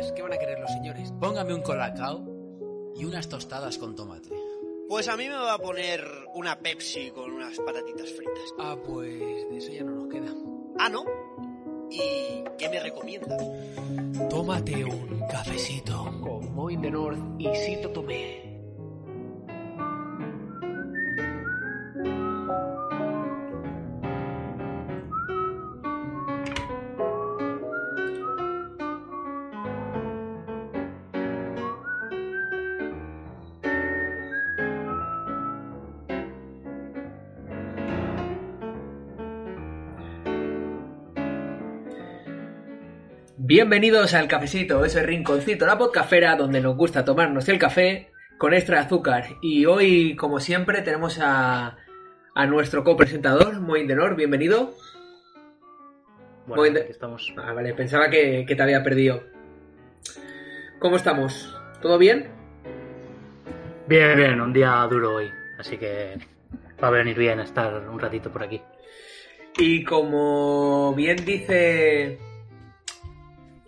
días. ¿Qué van a querer los señores? Póngame un colacao y unas tostadas con tomate. Pues a mí me va a poner una Pepsi con unas patatitas fritas. Ah, pues de eso ya no nos queda. Ah, ¿no? ¿Y qué me recomiendas? Tómate un cafecito. Con Moin de North y Cito Tomé. Bienvenidos al cafecito, ese rinconcito, la podcafera donde nos gusta tomarnos el café con extra azúcar. Y hoy, como siempre, tenemos a, a nuestro copresentador, Moin Denor, bienvenido. Bueno, Moin de- aquí estamos. Ah, vale, pensaba que, que te había perdido. ¿Cómo estamos? ¿Todo bien? Bien, bien, un día duro hoy, así que va a venir bien estar un ratito por aquí. Y como bien dice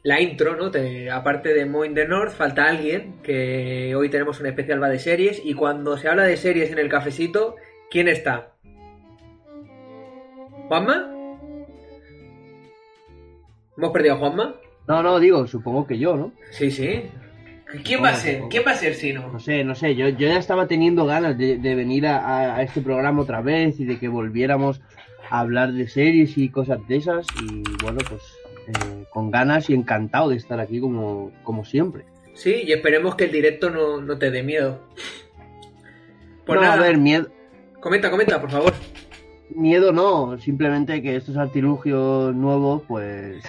la intro, ¿no? Te- aparte de Moin the North, falta alguien, que hoy tenemos un especial va de series, y cuando se habla de series en el cafecito, ¿quién está? ¿Juanma? ¿Hemos perdido a Juanma? No, no, digo, supongo que yo, ¿no? Sí, sí. ¿Quién va a ser? ¿Quién va a ser si No no? sé, no sé, yo, yo ya estaba teniendo ganas de, de venir a este programa otra vez y de que volviéramos a hablar de series y cosas de esas y bueno, pues eh, con ganas y encantado de estar aquí como, como siempre. Sí, y esperemos que el directo no, no te dé miedo. Pues no, nada, a ver, miedo, comenta, comenta, por favor. miedo no, simplemente que estos artilugios nuevos, pues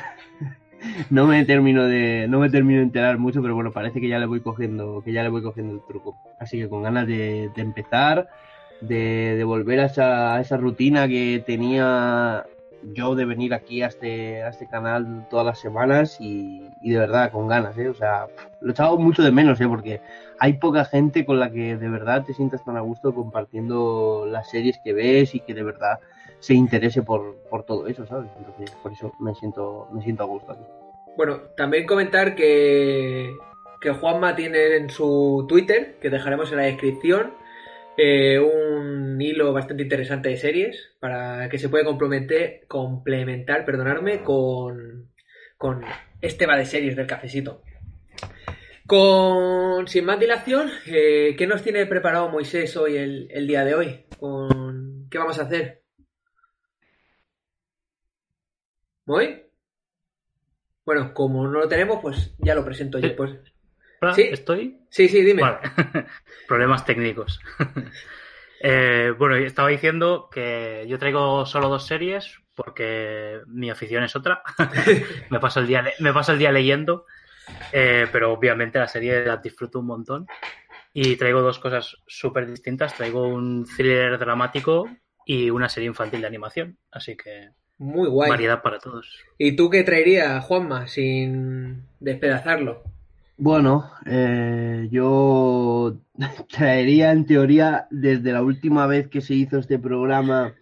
no me termino de, no me termino de enterar mucho, pero bueno, parece que ya le voy cogiendo, que ya le voy cogiendo el truco. Así que con ganas de, de empezar, de, de volver a esa, a esa rutina que tenía yo de venir aquí a este, a este canal todas las semanas y, y de verdad con ganas, ¿eh? O sea, lo he echado mucho de menos, ¿eh? Porque hay poca gente con la que de verdad te sientas tan a gusto compartiendo las series que ves y que de verdad se interese por, por todo eso, ¿sabes? Entonces, por eso me siento, me siento a gusto aquí. Bueno, también comentar que, que Juanma tiene en su Twitter, que dejaremos en la descripción, eh, un hilo bastante interesante de series para que se pueda complementar, complementar perdonarme, con, con este va de series del cafecito. Con sin más dilación, eh, ¿qué nos tiene preparado Moisés hoy el, el día de hoy? Con, ¿Qué vamos a hacer? ¿Muy? Bueno, como no lo tenemos, pues ya lo presento yo. Pues. Sí. ¿Estoy? Sí, sí, dime. Vale. Problemas técnicos. Eh, bueno, estaba diciendo que yo traigo solo dos series porque mi afición es otra. me, paso el día me paso el día leyendo, eh, pero obviamente la serie la disfruto un montón. Y traigo dos cosas súper distintas. Traigo un thriller dramático y una serie infantil de animación. Así que Muy guay. variedad para todos. ¿Y tú qué traerías, Juanma, sin despedazarlo? Bueno, eh, yo traería en teoría desde la última vez que se hizo este programa,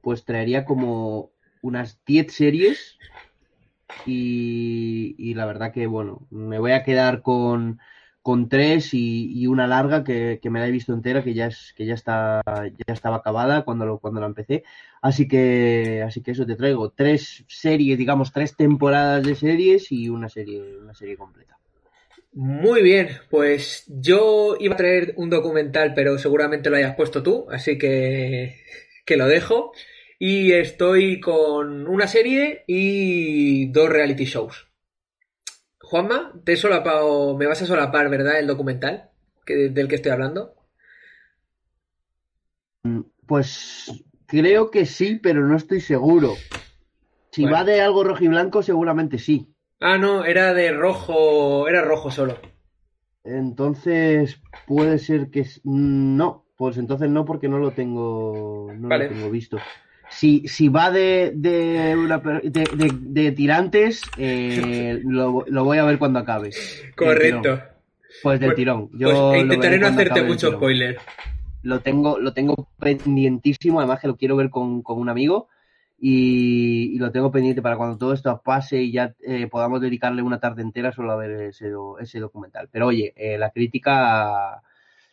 pues traería como unas 10 series y, la verdad que bueno, me voy a quedar con, con tres y, y una larga que, que me la he visto entera, que ya es, que ya está, ya estaba acabada cuando lo, cuando la empecé. Así que, así que eso te traigo. Tres series, digamos, tres temporadas de series y una serie, una serie completa. Muy bien, pues yo iba a traer un documental, pero seguramente lo hayas puesto tú, así que, que lo dejo. Y estoy con una serie y dos reality shows. Juanma, te he solapado, me vas a solapar, ¿verdad? El documental que, del que estoy hablando. Pues creo que sí, pero no estoy seguro. Si Bueno. va de algo rojiblanco, seguramente sí. Ah, no, era de rojo, era rojo solo. Entonces puede ser que no, pues entonces no porque no lo tengo, no Vale. lo tengo visto. Si, si va de, de, una de, de- de tirantes, eh, lo, lo voy a ver cuando acabe. Correcto. Pues del Pues- tirón. Yo Pues lo intentaré no hacerte mucho spoiler. Lo tengo, lo tengo pendientísimo, además que lo quiero ver con, con un amigo. Y, y lo tengo pendiente para cuando todo esto pase y ya eh, podamos dedicarle una tarde entera solo a ver ese, do- ese documental. Pero oye, eh, la crítica...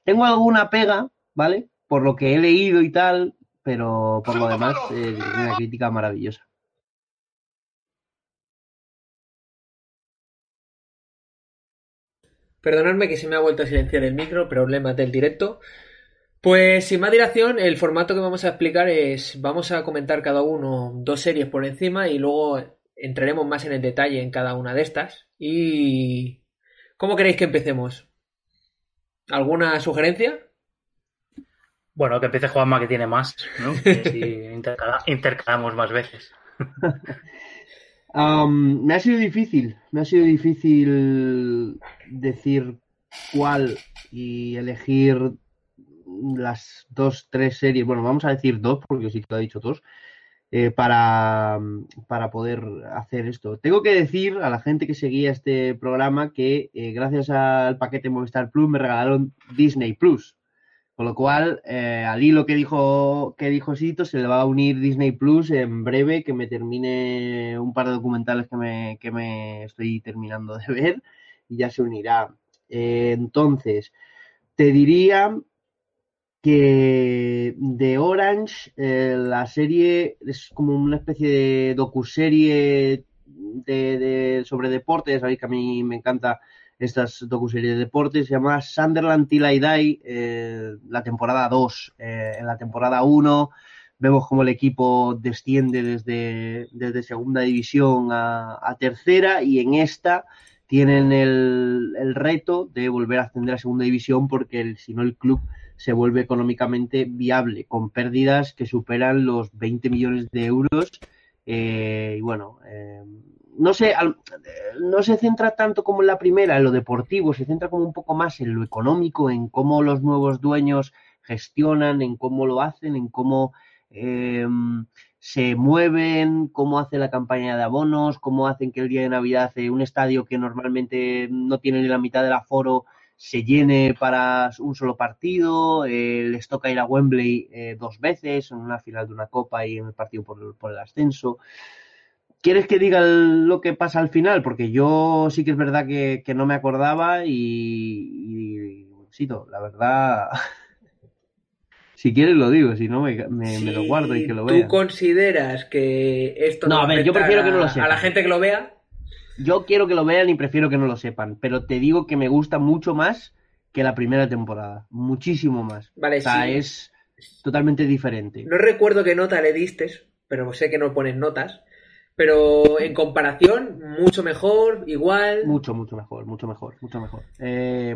Tengo alguna pega, ¿vale? Por lo que he leído y tal, pero por lo demás, eh, una crítica maravillosa. Perdonadme que se me ha vuelto a silenciar el micro, problemas del directo. Pues sin más dilación, el formato que vamos a explicar es, vamos a comentar cada uno dos series por encima y luego entraremos más en el detalle en cada una de estas. ¿Y cómo queréis que empecemos? ¿Alguna sugerencia? Bueno, que empiece Juanma que tiene más, ¿no? Que si intercala- intercalamos más veces. Me ha sido difícil, me ha sido difícil decir cuál y elegir las dos, tres series. Bueno, vamos a decir dos, porque sí que lo ha dicho dos, eh, para, para poder hacer esto. Tengo que decir a la gente que seguía este programa que eh, gracias al paquete Movistar Plus me regalaron Disney Plus. Con lo cual, eh, al hilo que dijo, que dijo Sito, se le va a unir Disney Plus en breve, que me termine un par de documentales que me, que me estoy terminando de ver y ya se unirá. Eh, entonces, te diría que de Orange, eh, la serie es como una especie de docuserie de, de, sobre deportes, sabéis que a mí me encanta estas docuseries de deportes, se llama Sunderland Till I eh, la temporada 2. Eh, en la temporada 1 vemos como el equipo desciende desde, desde segunda división a, tercera y en esta tienen el, el, reto de volver a ascender a segunda división porque si no el club se vuelve económicamente viable con pérdidas que superan los 20 millones de euros eh, y bueno eh, no sé, al, no se centra tanto como en la primera, en lo deportivo, se centra como un poco más en lo económico, en cómo los nuevos dueños gestionan, en cómo lo hacen, en cómo eh, se mueven, cómo hace la campaña de abonos, cómo hacen que el día de Navidad eh, un estadio que normalmente no tiene ni la mitad del aforo se llene para un solo partido, eh, les toca ir a Wembley eh, dos veces, en una final de una copa y en el partido por, por el ascenso. ¿Quieres que diga lo que pasa al final? Porque yo sí que es verdad que, que no me acordaba y, y sí, la verdad, si quieres lo digo, si no me, me, si me lo guardo y que lo tú vea. consideras que esto No, a ver, yo prefiero que no lo sepa. A la gente que lo vea, Yo quiero que lo vean y prefiero que no lo sepan, pero te digo que me gusta mucho más que la primera temporada, muchísimo más. Vale, o sea, sí. es totalmente diferente. no recuerdo qué nota le diste, pero sé que no pones notas. Pero en comparación, mucho mejor, igual. Mucho, mucho mejor, mucho mejor, mucho mejor. Eh,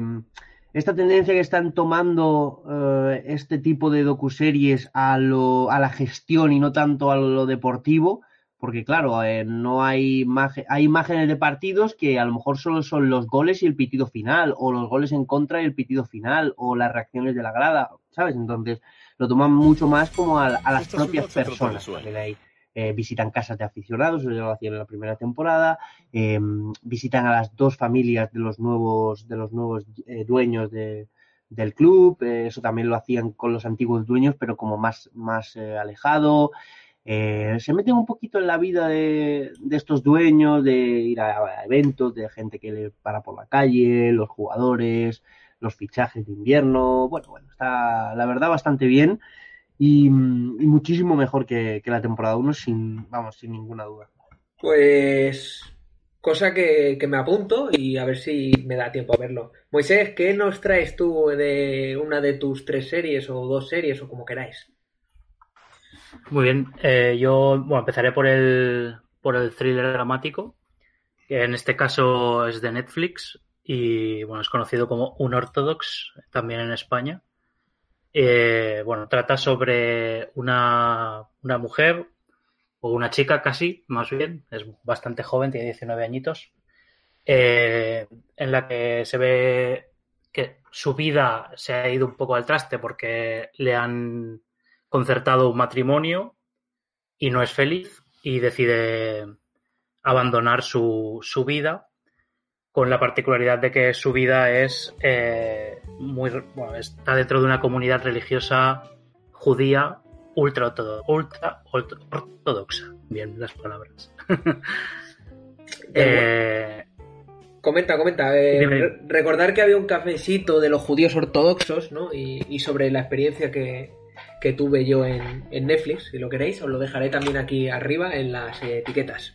esta tendencia que están tomando eh, este tipo de docuseries a, lo, a la gestión y no tanto a lo deportivo, porque claro, eh, no hay, hay imágenes de partidos que a lo mejor solo son los goles y el pitido final, o los goles en contra y el pitido final, o las reacciones de la grada, ¿sabes? Entonces lo toman mucho más como a, a las Esta propias personas. ahí, eh, visitan casas de aficionados, eso ya lo hacían en la primera temporada, eh, visitan a las dos familias de los nuevos, de los nuevos eh, dueños de, del club, eso también lo hacían con los antiguos dueños, pero como más, más alejado. Eh, se meten un poquito en la vida de, estos dueños, de ir a, eventos, de gente que le para por la calle, los jugadores, los fichajes de invierno. Bueno, bueno, está la verdad bastante bien y, muchísimo mejor que, que la temporada 1, sin, vamos, sin ninguna duda. Pues. Cosa que, que me apunto y a ver si me da tiempo a verlo. Moisés, ¿qué nos traes tú de una de tus tres series o dos series o como queráis? Muy bien, eh, yo bueno, empezaré por el, por el thriller dramático, que en este caso es de Netflix y bueno, es conocido como Unorthodox también en España. Eh, bueno, trata sobre una, una mujer o una chica casi, más bien, es bastante joven, tiene 19 añitos, eh, en la que se ve que su vida se ha ido un poco al traste porque le han concertado un matrimonio y no es feliz y decide abandonar su, su vida con la particularidad de que su vida es eh, muy bueno, está dentro de una comunidad religiosa judía ultra, ortodo- ultra, ortodoxa. Bien, las palabras. Eh, Comenta, comenta. eh, recordar que había un cafecito de los judíos ortodoxos, ¿no? Y, y sobre la experiencia que, que tuve yo en, Netflix, si lo queréis, os lo dejaré también aquí arriba en las etiquetas.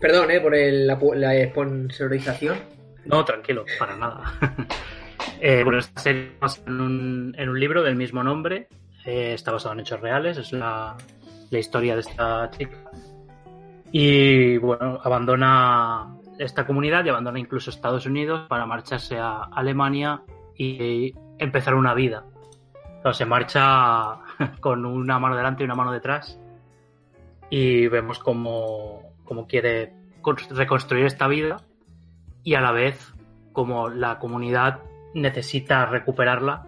Perdón, ¿eh? Por el- la, la sponsorización. No, tranquilo, para nada. Eh, bueno, esta serie en un, en un libro del mismo nombre. eh, está basado en hechos reales. Es la, la historia de esta chica. Y bueno, abandona esta comunidad y abandona incluso Estados Unidos para marcharse a Alemania y empezar una vida. Se marcha con una mano delante y una mano detrás. Y vemos cómo, cómo quiere con- reconstruir esta vida y a la vez como la comunidad necesita recuperarla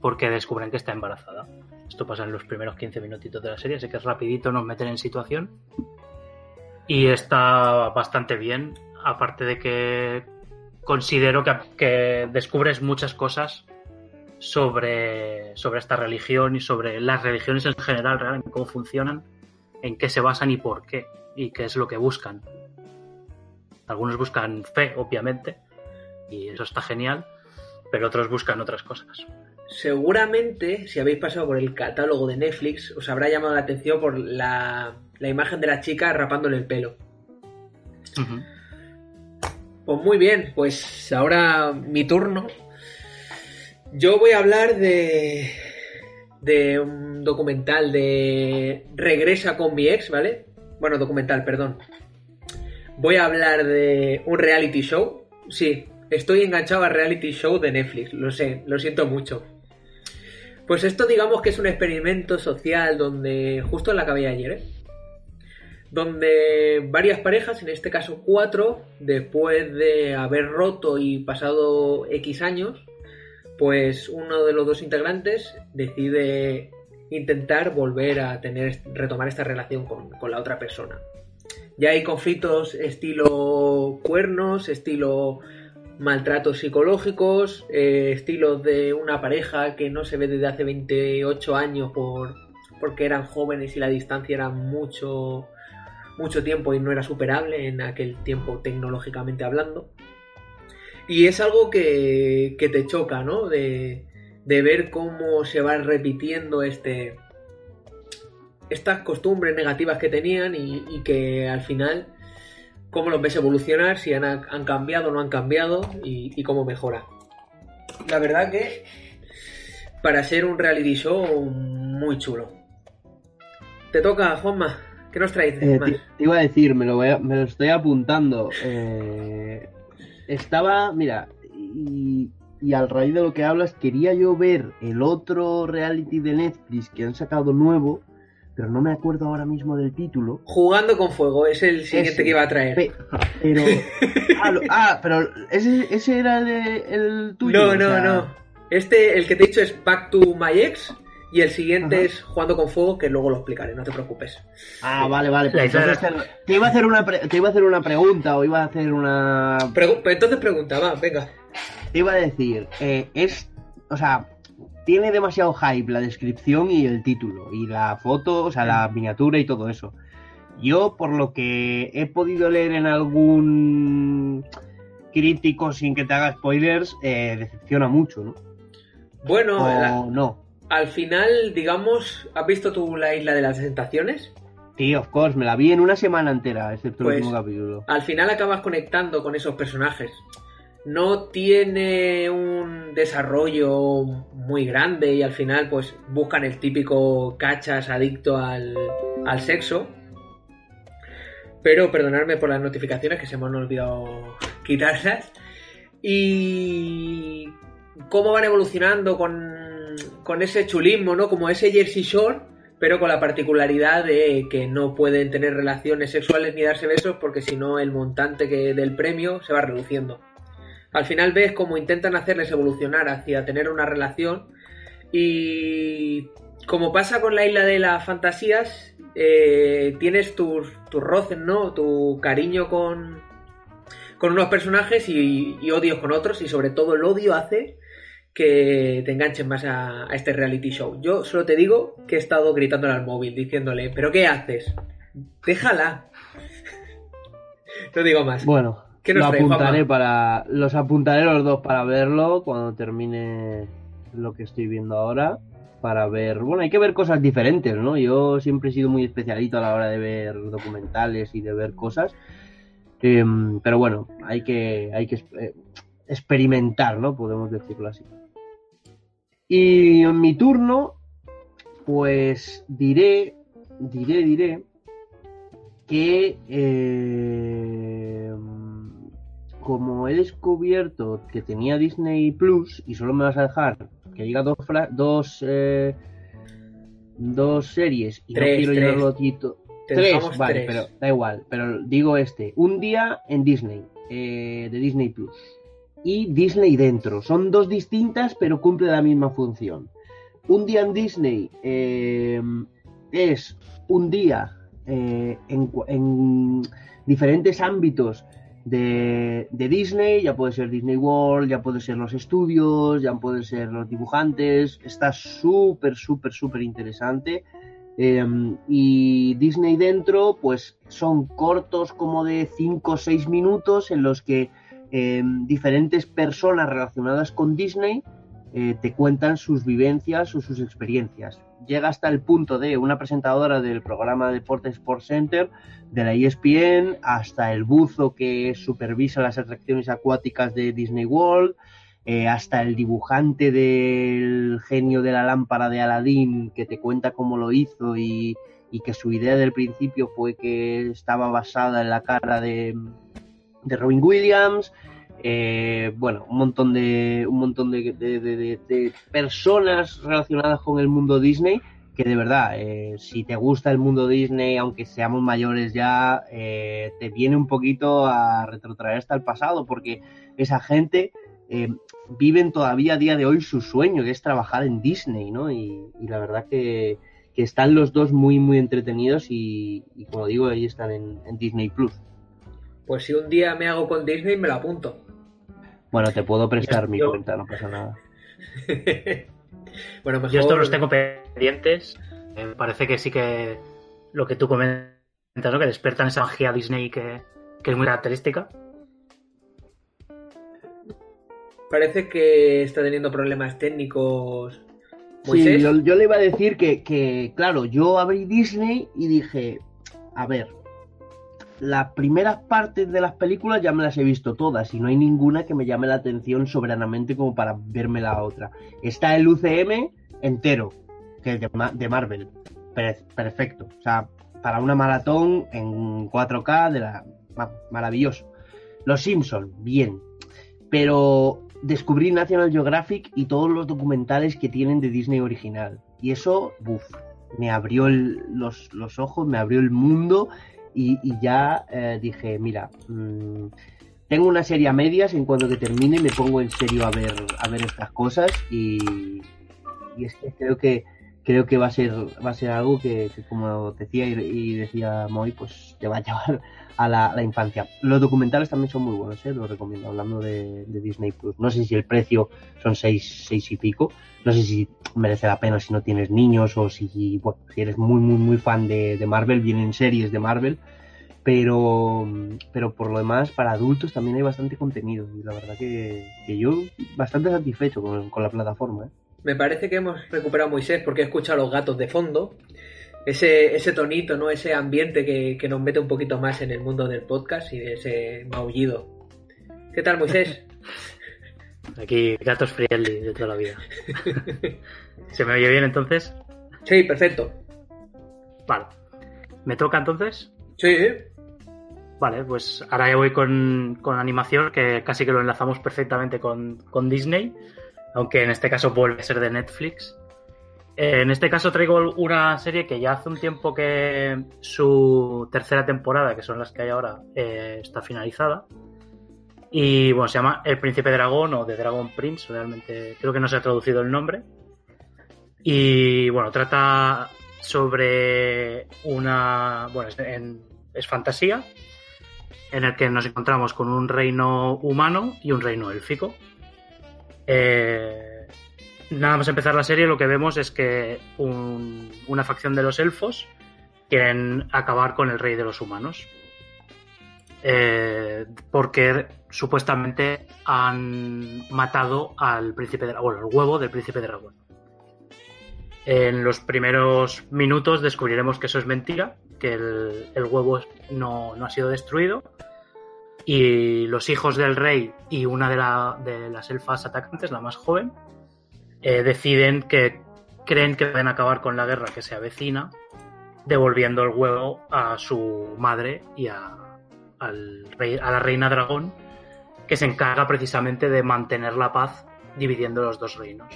porque descubren que está embarazada. Esto pasa en los primeros 15 minutitos de la serie, así que rapidito nos meten en situación. Y está bastante bien, aparte de que considero que descubres muchas cosas sobre, sobre esta religión y sobre las religiones en general, realmente cómo funcionan, en qué se basan y por qué, y qué es lo que buscan. Algunos buscan fe, obviamente, y eso está genial, pero otros buscan otras cosas. Seguramente, si habéis pasado por el catálogo de Netflix, os habrá llamado la atención por la, la imagen de la chica rapándole el pelo. Pues muy bien, pues ahora mi turno. Yo voy a hablar de, de un documental de Regresa con mi ex, ¿vale? Bueno, documental, perdón. Voy a hablar de un reality show. Sí, estoy enganchado a reality show de Netflix, lo sé, lo siento mucho. Pues esto digamos que es un experimento social donde justo la acabé ayer, ¿eh? donde varias parejas, en este caso cuatro, después de haber roto y pasado X años, pues uno de los dos integrantes decide intentar volver a tener, retomar esta relación con, con la otra persona. Ya hay conflictos estilo cuernos, estilo maltratos psicológicos, eh, estilos de una pareja que no se ve desde hace 28 años por, porque eran jóvenes y la distancia era mucho, mucho tiempo y no era superable en aquel tiempo tecnológicamente hablando. Y es algo que, que te choca, ¿no? De, de ver cómo se va repitiendo este estas costumbres negativas que tenían y, y que al final cómo los ves evolucionar, si han, han cambiado o no han cambiado y, y cómo mejora. La verdad que para ser un reality show muy chulo. Te toca, Juanma. ¿Qué nos traes Eh, más? te, te iba a decir, me lo, voy a- me lo estoy apuntando. Eh, estaba, mira, y, y al raíz de lo que hablas, quería yo ver el otro reality de Netflix que han sacado nuevo, pero no me acuerdo ahora mismo del título. Jugando con fuego, es el siguiente Ese. que iba a traer. Pe- pero. ah, lo- ah, pero ese, ese era el, el tuyo. No, no, sea, no. Este, el que te he dicho es Back to My Ex y el siguiente Ajá. es Jugando con Fuego, que luego lo explicaré, no te preocupes. Ah, vale, vale. Pues entonces te, te iba a hacer una pre- te iba a hacer una pregunta o iba a hacer una Pregu- pues entonces pregunta, va, venga. te iba a decir, eh, es, o sea, tiene demasiado hype la descripción y el título, y la foto, o sea, la miniatura y todo eso. Yo, por lo que he podido leer en algún crítico sin que te haga spoilers, eh, decepciona mucho, ¿no? Bueno, o la- no. Al final, digamos, ¿has visto tú la isla de las tentaciones? Sí, of course, me la vi en una semana entera, excepto Pues- el último capítulo. Al final acabas conectando con esos personajes. No tiene un desarrollo muy grande y al final pues buscan el típico cachas adicto al, al sexo. Pero perdonadme por las notificaciones que se me han olvidado quitarlas. Y cómo van evolucionando con, con ese chulismo, ¿no? Como ese Jersey Shore, pero con la particularidad de que no pueden tener relaciones sexuales ni darse besos porque si no el montante que del premio se va reduciendo. Al final ves cómo intentan hacerles evolucionar hacia tener una relación y como pasa con la isla de las fantasías, eh, tienes tus, tus roces, ¿no? Tu cariño con, con unos personajes y, y odios con otros y sobre todo el odio hace que te enganchen más a, a este reality show. Yo solo te digo que he estado gritándole al móvil, diciéndole, ¿pero qué haces? Déjala. No digo más. Bueno, ¿Qué nos lo trae, apuntaré Juanma? para. Los apuntaré los dos para verlo cuando termine lo que estoy viendo ahora. Para ver. Bueno, hay que ver cosas diferentes, ¿no? Yo siempre he sido muy especialito a la hora de ver documentales y de ver cosas. Em, pero bueno, hay que, hay que eh, experimentar, ¿no? Podemos decirlo así. Y en mi turno, pues diré, diré, diré que eh, como he descubierto que tenía Disney Plus y solo me vas a dejar que diga dos dos eh, dos series y Tres, no quiero tres. llenarlo tito- tres, vale, tres. pero da igual, pero digo este, un día en Disney, eh, de Disney Plus y Disney dentro, son dos distintas pero cumple la misma función. Un día en Disney eh, es un día eh, en, diferentes ámbitos de, de Disney, ya puede ser Disney World, ya puede ser los estudios, ya pueden ser los dibujantes, está súper, súper, súper interesante. Eh, y Disney dentro, pues son cortos como de 5 o 6 minutos en los que eh, diferentes personas relacionadas con Disney eh, te cuentan sus vivencias o sus experiencias. Llega hasta el punto de una presentadora del programa de Deportes Sports Center de la ESPN hasta el buzo que supervisa las atracciones acuáticas de Disney World, eh, hasta el dibujante del genio de la lámpara de Aladdin que te cuenta cómo lo hizo y, y que su idea del principio fue que estaba basada en la cara de, de Robin Williams. Eh, bueno, un montón de un montón de, de- de- personas relacionadas con el mundo Disney que de verdad, eh, si te gusta el mundo Disney, aunque seamos mayores ya, eh, te viene un poquito a retrotraer hasta el pasado, porque esa gente eh, viven todavía a día de hoy su sueño, que es trabajar en Disney, ¿no? Y, y la verdad que, que están los dos muy, muy entretenidos y, como digo, ahí están en Disney Plus. Pues si un día me hago con Disney, me lo apunto. Bueno, te puedo prestar mi Yo- cuenta, no pasa nada. bueno, mejor... Yo estos los tengo pendientes. Eh, Me parece que sí que lo que tú comentas, ¿no? Que despiertan esa magia Disney que, que es muy característica. Parece que está teniendo problemas técnicos. Sí, yo, yo le iba a decir que, que, claro, yo abrí Disney y dije, a ver, las primeras partes de las películas ya me las he visto todas y no hay ninguna que me llame la atención soberanamente como para verme la otra. Está el UCM entero, que es de, Ma- de Marvel. Per- perfecto. O sea, para una maratón en 4K de la ma- maravilloso. Los Simpson, bien. Pero descubrí National Geographic y todos los documentales que tienen de Disney original. Y eso, buf, me abrió los, los ojos, me abrió el mundo y, y ya eh, dije, mira, mm, tengo una serie a medias, en cuanto que termine me pongo en serio a ver, a ver estas cosas y, y es que creo que creo que va a ser va a ser algo que, como decía y, decía Moy, pues te va a llevar a la, infancia. Los documentales también son muy buenos, ¿eh? los recomiendo, hablando de, Disney Plus. No sé si el precio son seis, seis y pico, no sé si merece la pena si no tienes niños o si, bueno, si eres muy, muy, muy fan de, Marvel, vienen series de Marvel, pero, pero por lo demás, para adultos también hay bastante contenido y la verdad que, que yo bastante satisfecho con, con la plataforma. ¿eh? Me parece que hemos recuperado a Moisés porque he escuchado a los gatos de fondo. Ese, ese tonito, ¿no? Ese ambiente que, que nos mete un poquito más en el mundo del podcast y de ese maullido. ¿Qué tal, Moisés? Aquí, gatos friendly de toda la vida. ¿Se me oye bien entonces? Sí, perfecto. Vale. ¿Me toca entonces? Sí. Vale, pues ahora ya voy con, con animación, que casi que lo enlazamos perfectamente con, con Disney, aunque en este caso vuelve a ser de Netflix. Eh, en este caso traigo una serie que ya hace un tiempo que su tercera temporada, que son las que hay ahora, eh, está finalizada. Y bueno, se llama El Príncipe Dragón o The Dragon Prince, realmente creo que no se ha traducido el nombre. Y bueno, trata sobre una. Bueno, es, fantasía, en el que nos encontramos con un reino humano y un reino élfico. Eh, nada más empezar la serie lo que vemos es que un- una facción de los elfos quieren acabar con el rey de los humanos. Eh, porque supuestamente han matado al príncipe dragón, bueno, el huevo del príncipe dragón. En los primeros minutos descubriremos que eso es mentira, que el, el huevo no, no ha sido destruido. Y los hijos del rey y una de, la- de las elfas atacantes, la más joven, eh, deciden que creen que pueden acabar con la guerra que se avecina, devolviendo el huevo a su madre y a, al rey- a la reina dragón, que se encarga precisamente de mantener la paz dividiendo los dos reinos.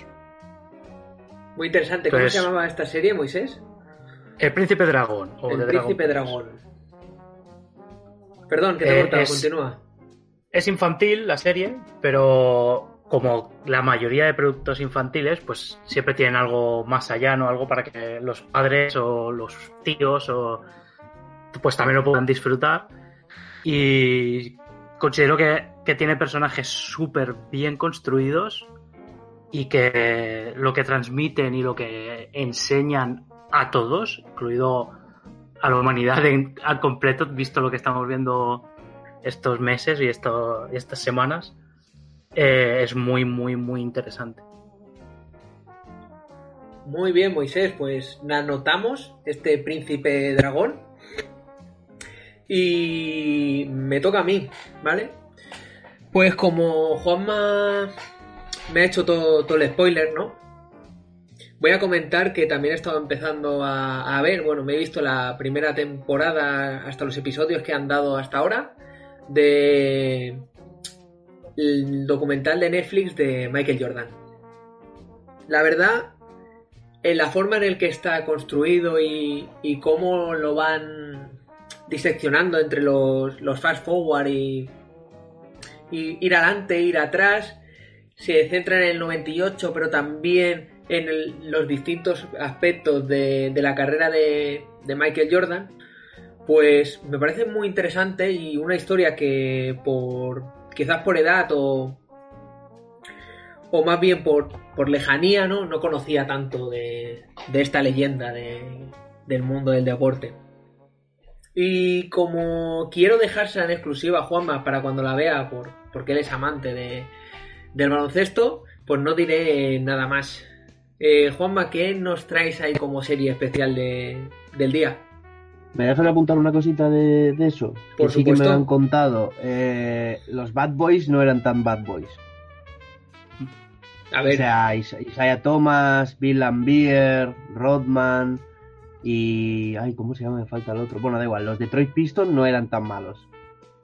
Muy interesante. ¿Cómo se llamaba esta serie, Moisés? El príncipe dragón. O El Príncipe. Dragón. Perdón, que te he Eh, cortado. es- Continúa. Es infantil la serie, pero como la mayoría de productos infantiles, pues siempre tienen algo más allá, ¿no? Algo para que los padres o los tíos o pues también lo puedan disfrutar. Y considero que, que tiene personajes súper bien construidos y que lo que transmiten y lo que enseñan a todos, incluido a la humanidad en- al completo, visto lo que estamos viendo estos meses y, esto, estas semanas, eh, es muy, muy, muy interesante. Muy bien, Moisés. Pues anotamos este Príncipe Dragón. Y me toca a mí, ¿vale? Pues como Juanma me ha hecho todo, todo el spoiler, ¿no? Voy a comentar que también he estado empezando a, ver, bueno, me he visto la primera temporada hasta los episodios que han dado hasta ahora de el documental de Netflix de Michael Jordan. La verdad, en la forma en el que está construido y, y cómo lo van diseccionando entre los, los fast forward y, y ir adelante, ir atrás, se centra en el 98, pero también en los distintos aspectos de, de la carrera de, de Michael Jordan, pues me parece muy interesante y una historia que por quizás por edad o, o más bien por, por lejanía, ¿no? No conocía tanto de, de esta leyenda de- del mundo del deporte. Y como quiero dejársela en exclusiva a Juanma para cuando la vea, por, porque él es amante de, del baloncesto, pues no diré nada más. Eh, Juanma, ¿qué nos traes ahí como serie especial de- del día? ¿Me dejas apuntar una cosita de, de eso? Por que sí que me lo han contado. Eh, los Bad Boys no eran tan Bad Boys. A O ver, sea, Is- Isaiah Thomas, Bill Lambier, Rodman y... Ay, ¿cómo se llama? Me falta el otro. Bueno, da igual, los Detroit Pistons no eran tan malos.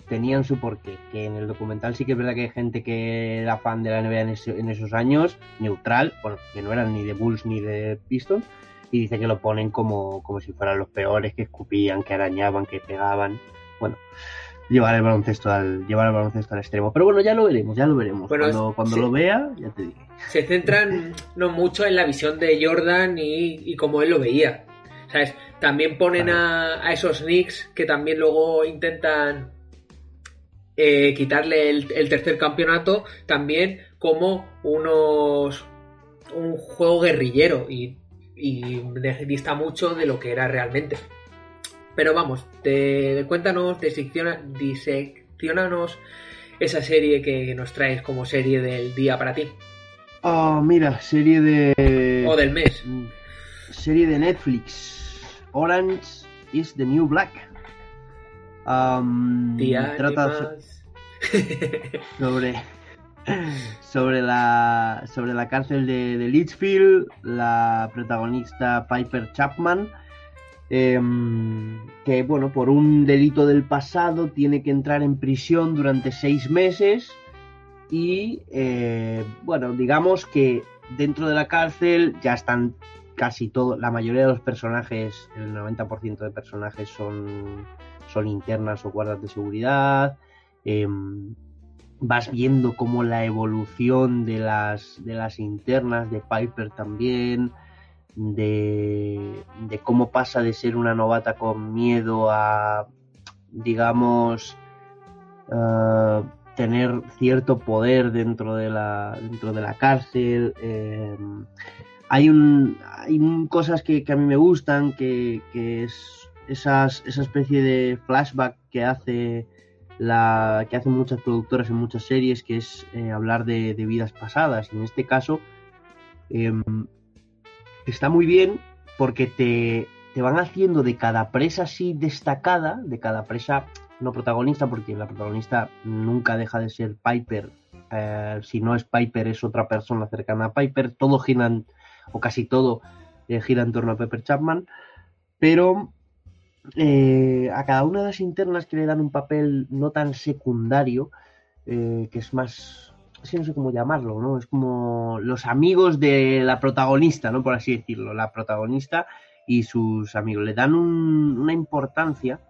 Tenían su porqué. Que en el documental sí que es verdad que hay gente que era fan de la NBA en, ese- en esos años, neutral, bueno, que no eran ni de Bulls ni de Pistons, y dice que lo ponen como, como si fueran los peores, que escupían, que arañaban, que pegaban. Bueno, llevar el baloncesto al, llevar el baloncesto al extremo. Pero bueno, ya lo veremos, ya lo veremos. Bueno, cuando cuando lo vea, ya te diré. se centran no mucho en la visión de Jordan y, y cómo él lo veía. ¿Sabes? También ponen a, a esos Knicks que también luego intentan eh, quitarle el, el tercer campeonato también como unos un juego guerrillero y, dista mucho de lo que era realmente. Pero vamos, te, cuéntanos, disecciona, diseccionanos esa serie que nos traes como serie del día para ti. Oh, mira, serie de. O del mes. Mm, Serie de Netflix. Orange is the New Black. Tía, trata sobre. Sobre la, sobre la cárcel de, de Litchfield, la protagonista Piper Chapman, em, que bueno, por un delito del pasado tiene que entrar en prisión durante seis meses y eh, bueno, digamos que dentro de la cárcel ya están casi todo, la mayoría de los personajes, el 90% de personajes son, son internas o guardas de seguridad. em, vas viendo como la evolución de las, de las internas, de Piper también, de, cómo pasa de ser una novata con miedo a, digamos, tener cierto poder dentro de la, dentro de la cárcel. Eh, hay, un, hay cosas que, a mí me gustan, que, es esas, esa especie de flashback que hace la que hacen muchas productoras en muchas series, que es eh, hablar de, vidas pasadas. En este caso em, está muy bien porque te, te van haciendo de cada presa así destacada, de cada presa no protagonista, porque la protagonista nunca deja de ser Piper. Eh, si no es Piper, es otra persona cercana a Piper. Todo gira, o casi todo, eh, gira en torno a Pepper Chapman. Pero eh, a cada una de las internas que le dan un papel no tan secundario, que es más. Que no sé cómo llamarlo, ¿no? Es como los amigos de la protagonista, ¿no? Por así decirlo. La protagonista y sus amigos. Le dan una importancia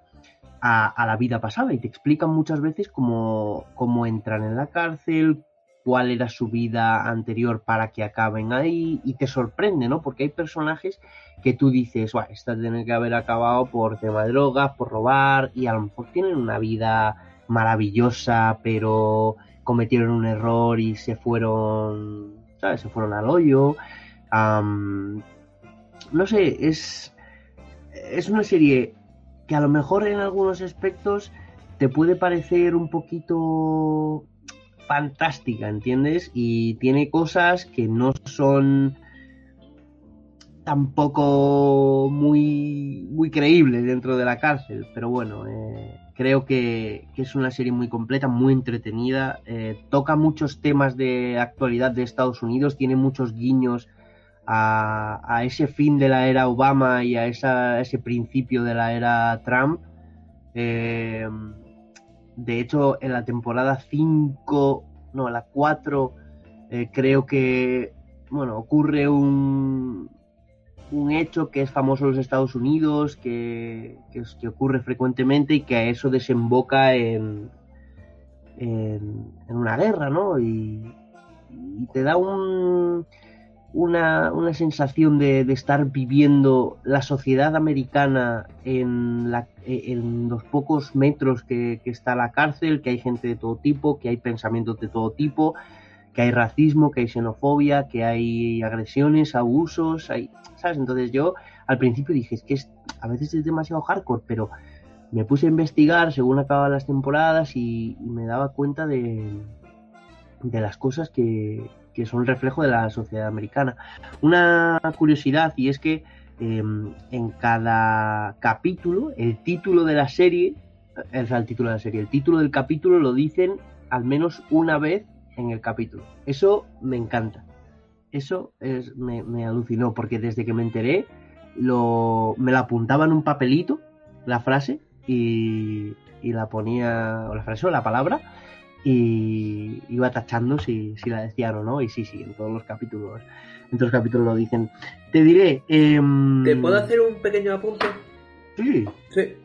a, la vida pasada y te explican muchas veces cómo, cómo entran en la cárcel, cuál era su vida anterior para que acaben ahí y te sorprende, ¿no? Porque hay personajes que tú dices, bueno, esta tiene que haber acabado por tema de drogas, por robar y a lo mejor tienen una vida maravillosa, pero cometieron un error y se fueron, ¿sabes? Se fueron al hoyo. no sé, es, es una serie que a lo mejor en algunos aspectos te puede parecer un poquito fantástica, ¿entiendes? Y tiene cosas que no son tampoco muy, muy creíbles dentro de la cárcel, pero bueno, eh, creo que, es una serie muy completa, muy entretenida, eh, toca muchos temas de actualidad de Estados Unidos, tiene muchos guiños a, ese fin de la era Obama y a ese principio de la era Trump. Eh, de hecho, en la temporada 5, no, la 4, eh, creo que, bueno, ocurre un, un hecho que es famoso en los Estados Unidos, que, que, ocurre frecuentemente y que a eso desemboca en, en, una guerra, ¿no? y te da un, una, una sensación de, estar viviendo la sociedad americana en, la, en los pocos metros que, está la cárcel, que hay gente de todo tipo, que hay pensamientos de todo tipo, que hay racismo, que hay xenofobia, que hay agresiones, abusos, hay, ¿sabes? Entonces yo al principio dije, es que a veces es demasiado hardcore, pero me puse a investigar según acababan las temporadas y, y me daba cuenta de, de las cosas que, que son reflejo de la sociedad americana. Una curiosidad y es que em, en cada capítulo, el título de la serie, es el título de la serie, el título del capítulo lo dicen al menos una vez en el capítulo. Eso me encanta. Eso es, me, alucinó, porque desde que me enteré, lo, me la apuntaba en un papelito, la frase, y, y la ponía, o la frase o la palabra, y iba tachando si, si la decían o no, y sí, sí, en todos los capítulos, en todos los capítulos lo dicen. Te diré... Em, ¿Te puedo hacer un pequeño apunte? Sí. Sí.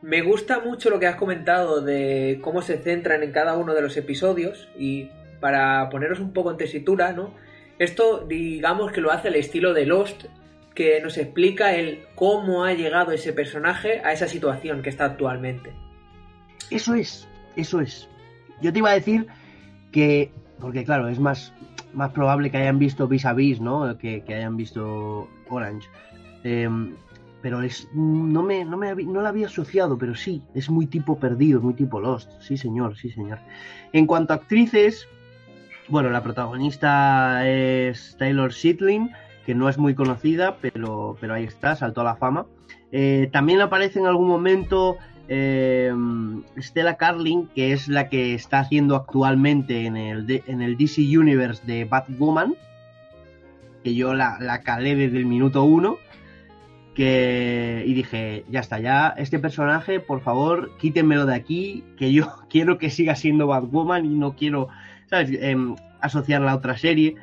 Me gusta mucho lo que has comentado de cómo se centran en cada uno de los episodios y para poneros un poco en tesitura, ¿no? Esto digamos que lo hace el estilo de Lost, que nos explica el cómo ha llegado ese personaje a esa situación que está actualmente. Eso es, eso es. Yo te iba a decir que, porque claro, es más, más probable que hayan visto Vis a Vis, ¿no? Que, hayan visto Orange. Em, pero es, no, me, no, me, no la había asociado, pero sí, es muy tipo perdido, muy tipo Lost. Sí, señor, sí, señor. En cuanto a actrices, bueno, la protagonista es Taylor Shitling, que no es muy conocida, pero, pero ahí está, saltó a la fama. Eh, también aparece en algún momento eh, Stella Carling, que es la que está haciendo actualmente en el, en el DC Universe de Batwoman, que yo la, la calé desde el minuto uno, que, y dije, ya está, ya este personaje, por favor, quítenmelo de aquí, que yo quiero que siga siendo Batwoman y no quiero, ¿sabes?, em, asociarla a otra serie.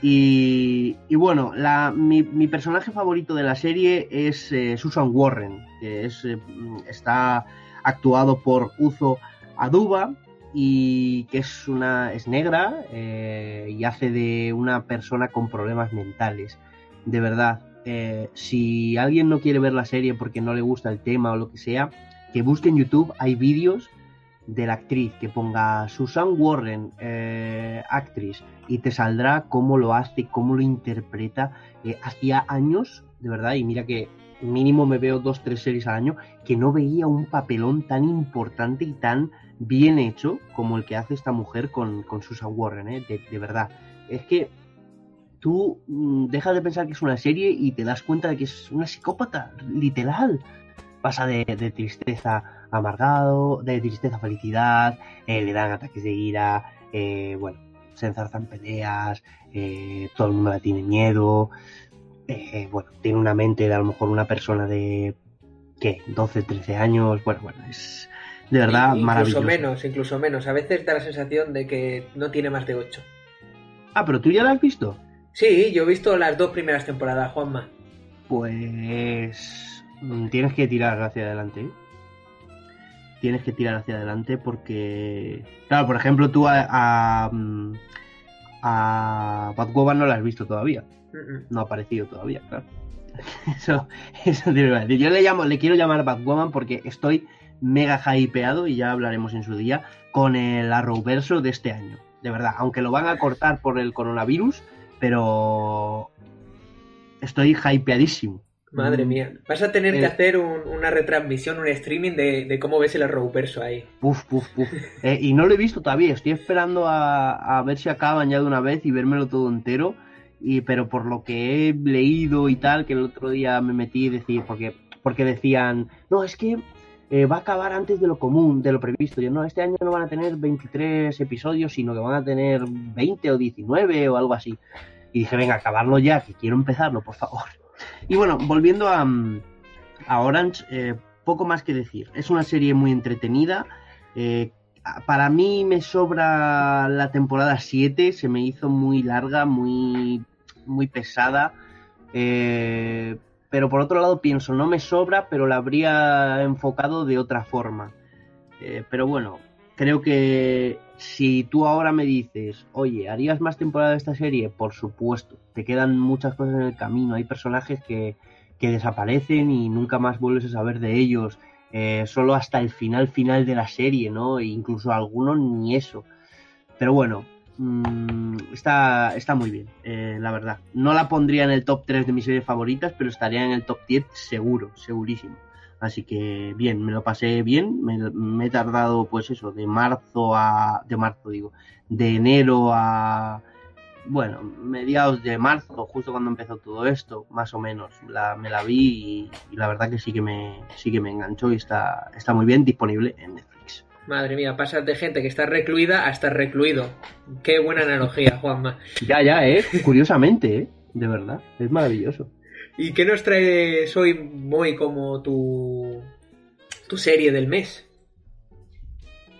Y, bueno, la, mi, personaje favorito de la serie es eh, Susan Warren, que es, eh, está actuado por Uzo Aduba y que es una es negra eh, y hace de una persona con problemas mentales. De verdad, si alguien no quiere ver la serie porque no le gusta el tema o lo que sea, que busque en YouTube, hay vídeos de la actriz, que ponga Susan Warren, eh, actriz, y te saldrá cómo lo hace, cómo lo interpreta. Eh, hacía años, de verdad, y mira que mínimo me veo dos, tres series al año, que no veía un papelón tan importante y tan bien hecho como el que hace esta mujer con, con Susan Warren, ¿eh? de, verdad. Es que tú mm, dejas de pensar que es una serie y te das cuenta de que es una psicópata, literal. Pasa de, tristeza amargado, de tristeza felicidad, eh, le dan ataques de ira, eh, bueno, se enzarzan peleas, eh, todo el mundo la tiene miedo, eh, bueno, tiene una mente de a lo mejor una persona de, ¿qué? 12, 13 años, bueno, bueno, es de verdad incluso maravilloso. menos, incluso menos. A veces da la sensación de que no tiene más de 8. Ah, pero tú ya la has visto. Sí, yo he visto las dos primeras temporadas, Juanma. Pues mm, tienes que tirar hacia adelante. ¿eh? Tienes que tirar hacia adelante porque, claro, por ejemplo, tú a, a, no la has visto todavía. No ha aparecido todavía, claro. Eso, eso te iba a decir. Yo le llamo, le quiero llamar Batwoman porque estoy mega hypeado y ya hablaremos en su día con el Arrowverso de este año. De verdad, aunque lo van a cortar por el coronavirus, pero estoy hypeadísimo. Madre Mm, mía. Vas a tener que Eh. hacer un- una retransmisión, un streaming de, de cómo ves el Arrowverso ahí. Puf, puf, puf. Eh, y no lo he visto todavía, estoy esperando a, a ver si acaban ya de una vez y vérmelo todo entero. Y, pero por lo que he leído y tal, que el otro día me metí y decir, porque, porque decían, no, es que eh, va a acabar antes de lo común, de lo previsto. Yo, no, este año no van a tener 23 episodios, sino que van a tener 20 o 19 o algo así. Y dije, venga, acabarlo ya, que quiero empezarlo, por favor. Y bueno, volviendo a, mm, a Orange, eh, poco más que decir. Es una serie muy entretenida. eh, para mí me sobra la temporada 7, se me hizo muy larga, muy, muy pesada. eh, pero por otro lado pienso, no me sobra, pero la habría enfocado de otra forma. Pero bueno, creo que si tú ahora me dices, oye, ¿harías más temporada de esta serie? Por supuesto, te quedan muchas cosas en el camino, hay personajes que, que desaparecen y nunca más vuelves a saber de ellos, eh, solo hasta el final final de la serie, ¿no? E incluso algunos ni eso. Pero bueno, mm, está, está muy bien, eh, la verdad. No la pondría en el top 3 de mis series favoritas, pero estaría en el top 10 seguro, segurísimo. Así que bien, me lo pasé bien, me, me he tardado pues eso, de marzo a... de marzo digo, de enero a... Bueno, mediados de marzo, justo cuando empezó todo esto, más o menos, la, me la vi y, y la verdad que sí que me, sí que me enganchó y está, está muy bien disponible en Netflix. Madre mía, pasas de gente que está recluida a estar recluido. Qué buena analogía, Juanma. Ya, ya, eh, curiosamente, eh, de verdad, es maravilloso. ¿Y qué nos traes hoy, Moy, como tu, tu serie del mes?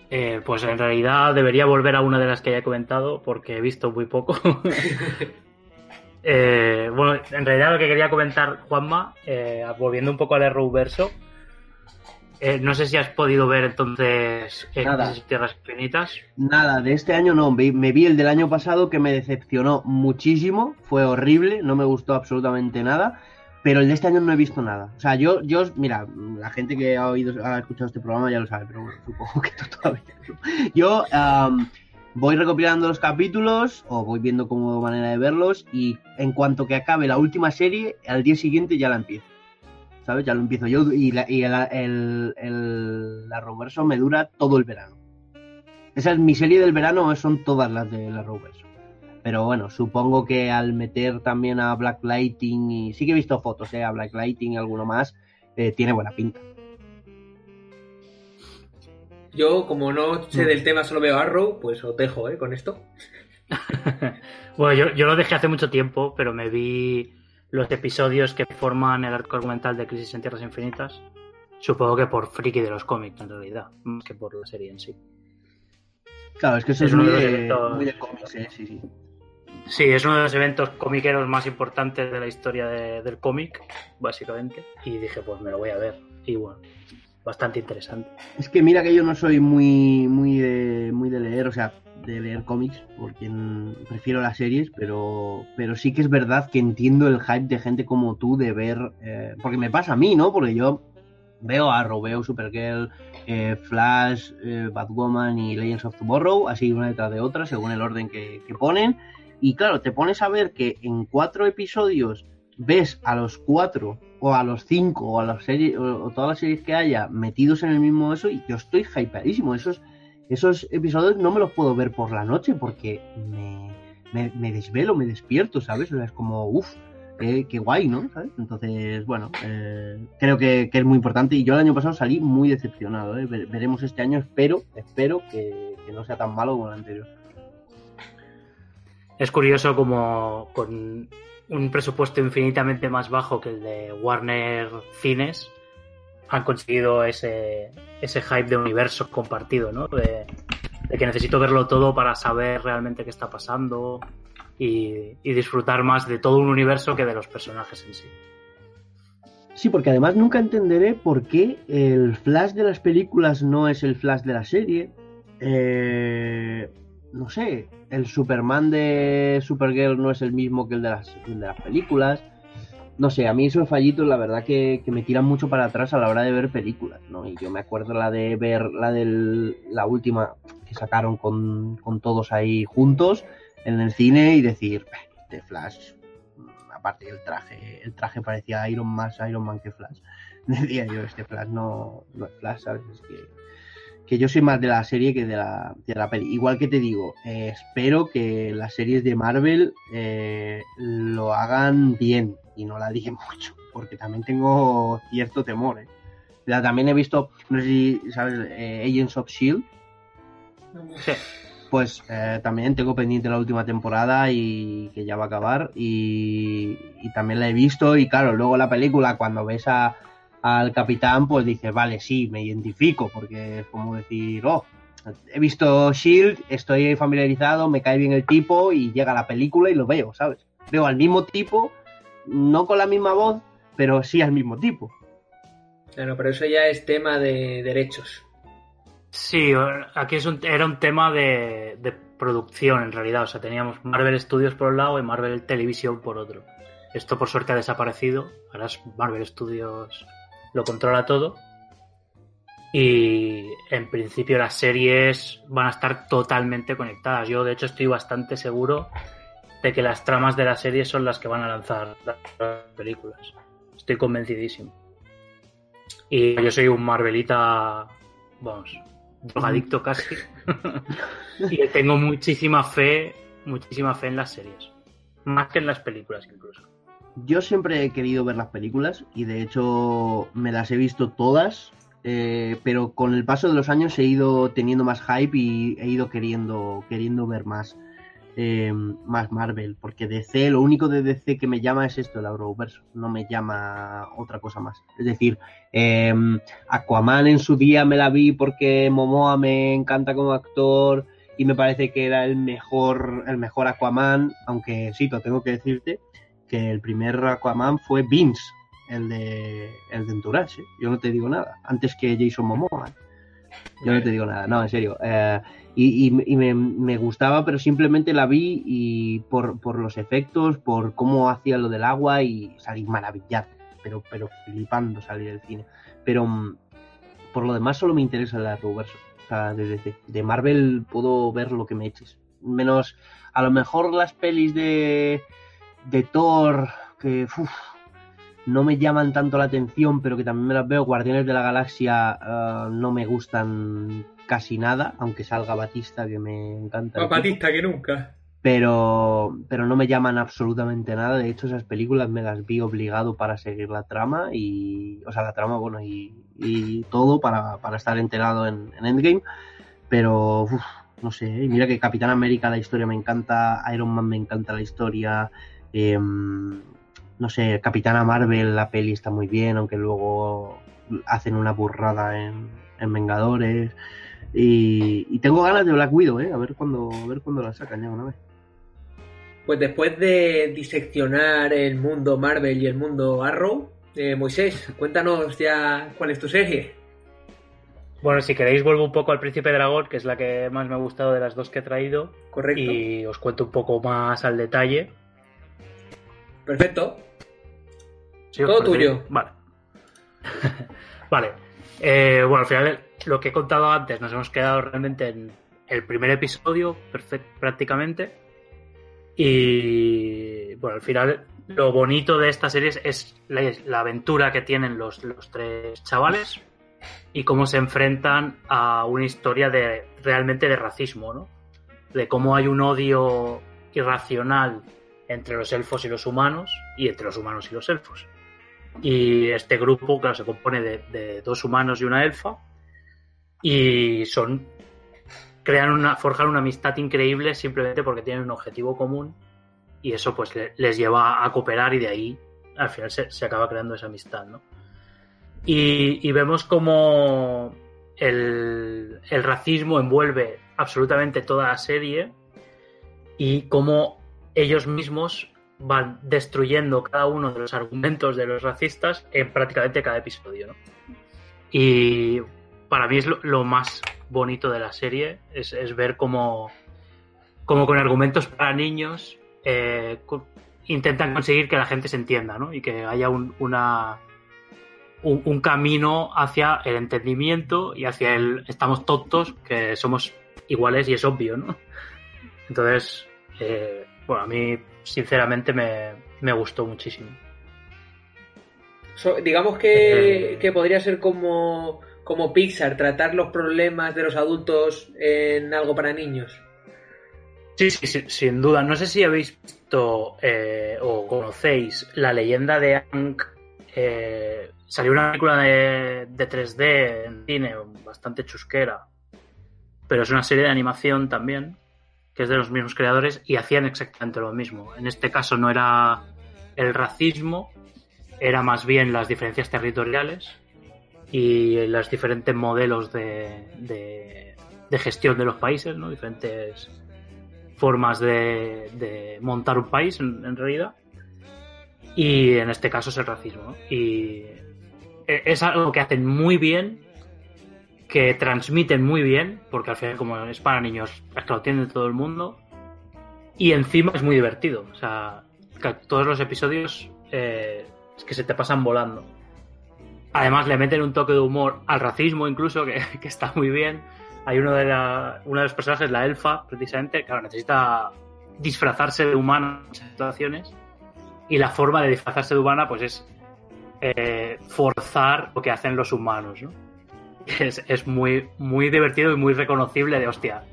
Eh, pues en realidad debería volver a una de las que ya he comentado porque he visto muy poco. Eh, bueno, en realidad lo que quería comentar, Juanma, eh, volviendo un poco al Arrowverso, eh, no sé si has podido ver entonces eh, Nada. Tierras Infinitas. Nada, de este año no, me, me vi el del año pasado que me decepcionó muchísimo, fue horrible, no me gustó absolutamente nada, pero el de este año no he visto nada. O sea, yo, yo, mira, la gente que ha oído, ha escuchado este programa ya lo sabe, pero bueno, supongo que todavía no. Yo voy recopilando los capítulos o voy viendo como manera de verlos y en cuanto que acabe la última serie, al día siguiente ya la empiezo. ¿Sabes? Ya lo empiezo yo y, la, y el, el, Arrowverso me dura todo el verano. Esa es mi serie del verano, son todas las de la Arrowverso. Pero bueno, supongo que al meter también a Black Lighting y sí que he visto fotos, eh, a Black Lighting y alguno más, eh, tiene buena pinta. Yo, como no sé Mm. del tema, solo veo Arrow, pues os dejo, ¿eh? Con esto. Bueno, yo, yo lo dejé hace mucho tiempo, pero me vi los episodios que forman el arco argumental de Crisis en Tierras Infinitas. Supongo que por friki de los cómics, en realidad, más que por la serie en sí. Claro, es que eso Es es, uno muy, de muy de cómics, eh, sí, sí. Sí, es uno de los eventos comiqueros más importantes de la historia de- del cómic, básicamente. Y dije, pues me lo voy a ver. Y bueno, bastante interesante. Es que mira que yo no soy muy, muy de, muy de leer, o sea, de leer cómics, porque prefiero las series, pero, pero sí que es verdad que entiendo el hype de gente como tú de ver, eh, porque me pasa a mí, ¿no? Porque yo veo Arrow, veo Supergirl, eh, Flash, eh, Batwoman y Legends of Tomorrow, así una detrás de otra, según el orden que, que ponen. Y claro, te pones a ver que en cuatro episodios ves a los cuatro o a los cinco o a las series o, todas las series que haya metidos en el mismo eso y yo estoy hypeadísimo. Esos, esos episodios no me los puedo ver por la noche porque me, me, desvelo, me despierto, ¿sabes? O sea, es como, uff, qué, qué guay, ¿no? ¿Sabes? Entonces, bueno, eh, creo que, que es muy importante y yo el año pasado salí muy decepcionado. ¿eh? Ve- Veremos este año, espero, espero que, que no sea tan malo como el anterior. Es curioso como con un presupuesto infinitamente más bajo que el de Warner Cines han conseguido ese, ese hype de universo compartido, ¿no? De, que necesito verlo todo para saber realmente qué está pasando y, y disfrutar más de todo un universo que de los personajes en sí. Sí, porque además nunca entenderé por qué el flash de las películas no es el flash de la serie. Eh, no sé, el Superman de Supergirl no es el mismo que el de las, de las películas. No sé, a mí esos fallitos la verdad que, me tiran mucho para atrás a la hora de ver películas, ¿no? Y yo me acuerdo la de ver la de la última que sacaron con, con todos ahí juntos en el cine y decir, de Flash, aparte el traje, el traje parecía Iron más Iron Man que Flash. Decía yo, este Flash no, no es Flash, ¿sabes? Es que, que yo soy más de la serie que de la, de la peli. Igual que te digo, eh, espero que las series de Marvel eh, lo hagan bien y no la digan mucho, porque también tengo cierto temor. ¿eh? Ya, también he visto, no sé si sabes, eh, Agents of Shield. Sí. Pues también tengo pendiente la última temporada y que ya va a acabar y, y también la he visto y claro, luego la película cuando ves a, al capitán pues dices, vale, sí, me identifico porque es como decir, oh, he visto Shield, estoy familiarizado, me cae bien el tipo y llega la película y lo veo, ¿sabes? Veo al mismo tipo, no con la misma voz, pero sí al mismo tipo. Bueno, pero eso ya es tema de derechos. Sí, aquí es un, era un tema de, de producción en realidad. O sea, teníamos Marvel Studios por un lado y Marvel Televisión por otro. Esto por suerte ha desaparecido. Ahora es Marvel Studios lo controla todo. Y en principio las series van a estar totalmente conectadas. Yo de hecho estoy bastante seguro de que las tramas de las series son las que van a lanzar las películas. Estoy convencidísimo. Y yo soy un Marvelita, vamos, drogadicto casi. y tengo muchísima fe, muchísima fe en las series. Más que en las películas incluso. Yo siempre he querido ver las películas y de hecho me las he visto todas, eh, pero con el paso de los años he ido teniendo más hype y he ido queriendo, queriendo ver más, eh, más Marvel, porque DC, lo único de DC que me llama es esto, el Arrowverse, no me llama otra cosa más. Es decir, eh, Aquaman en su día me la vi porque Momoa me encanta como actor y me parece que era el mejor, el mejor Aquaman, aunque sí, lo tengo que decirte que el primer Aquaman fue Vince, el de el de Entourage, ¿eh? Yo no te digo nada. Antes que Jason Momoa. ¿eh? Yo no te digo nada, no, en serio. Eh, y, me, gustaba, pero simplemente la vi y por, por, los efectos, por cómo hacía lo del agua y salí maravillado, pero, pero flipando salir del cine. Pero mm, por lo demás solo me interesa la Arrowverse. O sea, desde de Marvel puedo ver lo que me eches. Menos, a lo mejor las pelis de de Thor que uf, no me llaman tanto la atención, pero que también me las veo. Guardianes de la Galaxia uh, no me gustan casi nada, aunque salga Batista, que me encanta. Más Batista que nunca. Pero, pero no me llaman absolutamente nada. De hecho, esas películas me las vi obligado para seguir la trama y, o sea, la trama, bueno, y, y todo para, para, estar enterado en, en Endgame. Pero, uf, no sé, mira que Capitán América la historia me encanta, Iron Man me encanta la historia, eh, no sé, Capitana Marvel, la peli está muy bien, aunque luego hacen una burrada en, en Vengadores. Y, y, tengo ganas de Black Widow, ¿eh? A ver cuándo, a ver cuándo la sacan ya una vez. Pues después de diseccionar el mundo Marvel y el mundo Arrow, eh, Moisés, cuéntanos ya cuál es tu serie. Bueno, si queréis vuelvo un poco al Príncipe Dragón, que es la que más me ha gustado de las dos que he traído. Correcto. Y os cuento un poco más al detalle. Perfecto. Sí, Todo tuyo. Vale. Vale. Eh, bueno, al final lo que he contado antes nos hemos quedado realmente en el primer episodio, prácticamente. Y bueno, al final lo bonito de esta serie es la, aventura que tienen los, los, tres chavales y cómo se enfrentan a una historia de realmente de racismo, ¿no? De cómo hay un odio irracional entre los elfos y los humanos y entre los humanos y los elfos. Y este grupo, claro, se compone de, dos humanos y una elfa y son crean una forjan una amistad increíble simplemente porque tienen un objetivo común y eso pues les lleva a cooperar y de ahí al final se, acaba creando esa amistad, ¿no? Y, vemos como el, el, racismo envuelve absolutamente toda la serie y cómo ellos mismos van destruyendo cada uno de los argumentos de los racistas en prácticamente cada episodio, ¿no? Y para mí es lo, más bonito de la serie, es, ver cómo, cómo con argumentos para niños eh, intentan conseguir que la gente se entienda, ¿no? Y que haya un, un, camino hacia el entendimiento y hacia el estamos tontos, que somos iguales y es obvio, ¿no? Entonces, eh, bueno, a mí sinceramente me, gustó muchísimo. digamos que, que podría ser como, como Pixar, tratar los problemas de los adultos en algo para niños. Sí, sí, sin duda. No sé si habéis visto eh, o conocéis la leyenda de Hank. Eh, salió una película de, 3D en cine, bastante chusquera. Pero es una serie de animación también, que es de los mismos creadores, y hacían exactamente lo mismo. En este caso no era el racismo, era más bien las diferencias territoriales y los diferentes modelos de, gestión de los países, ¿no? Diferentes formas de, montar un país en, realidad. Y en este caso es el racismo. Y e, es algo que hacen muy bien, que transmiten muy bien, porque al final como es para niños, es que lo tiene todo el mundo. Y encima es muy divertido. O sea, todos los episodios eh, es que se te pasan volando. Además le meten un toque de humor al racismo incluso, que, que está muy bien hay uno de, la, de los personajes, la elfa, precisamente, claro, necesita disfrazarse de humana en situaciones y la forma de disfrazarse de humana pues es eh, forzar lo que hacen los humanos, ¿no? Es, es, muy, muy divertido y muy reconocible de hostia.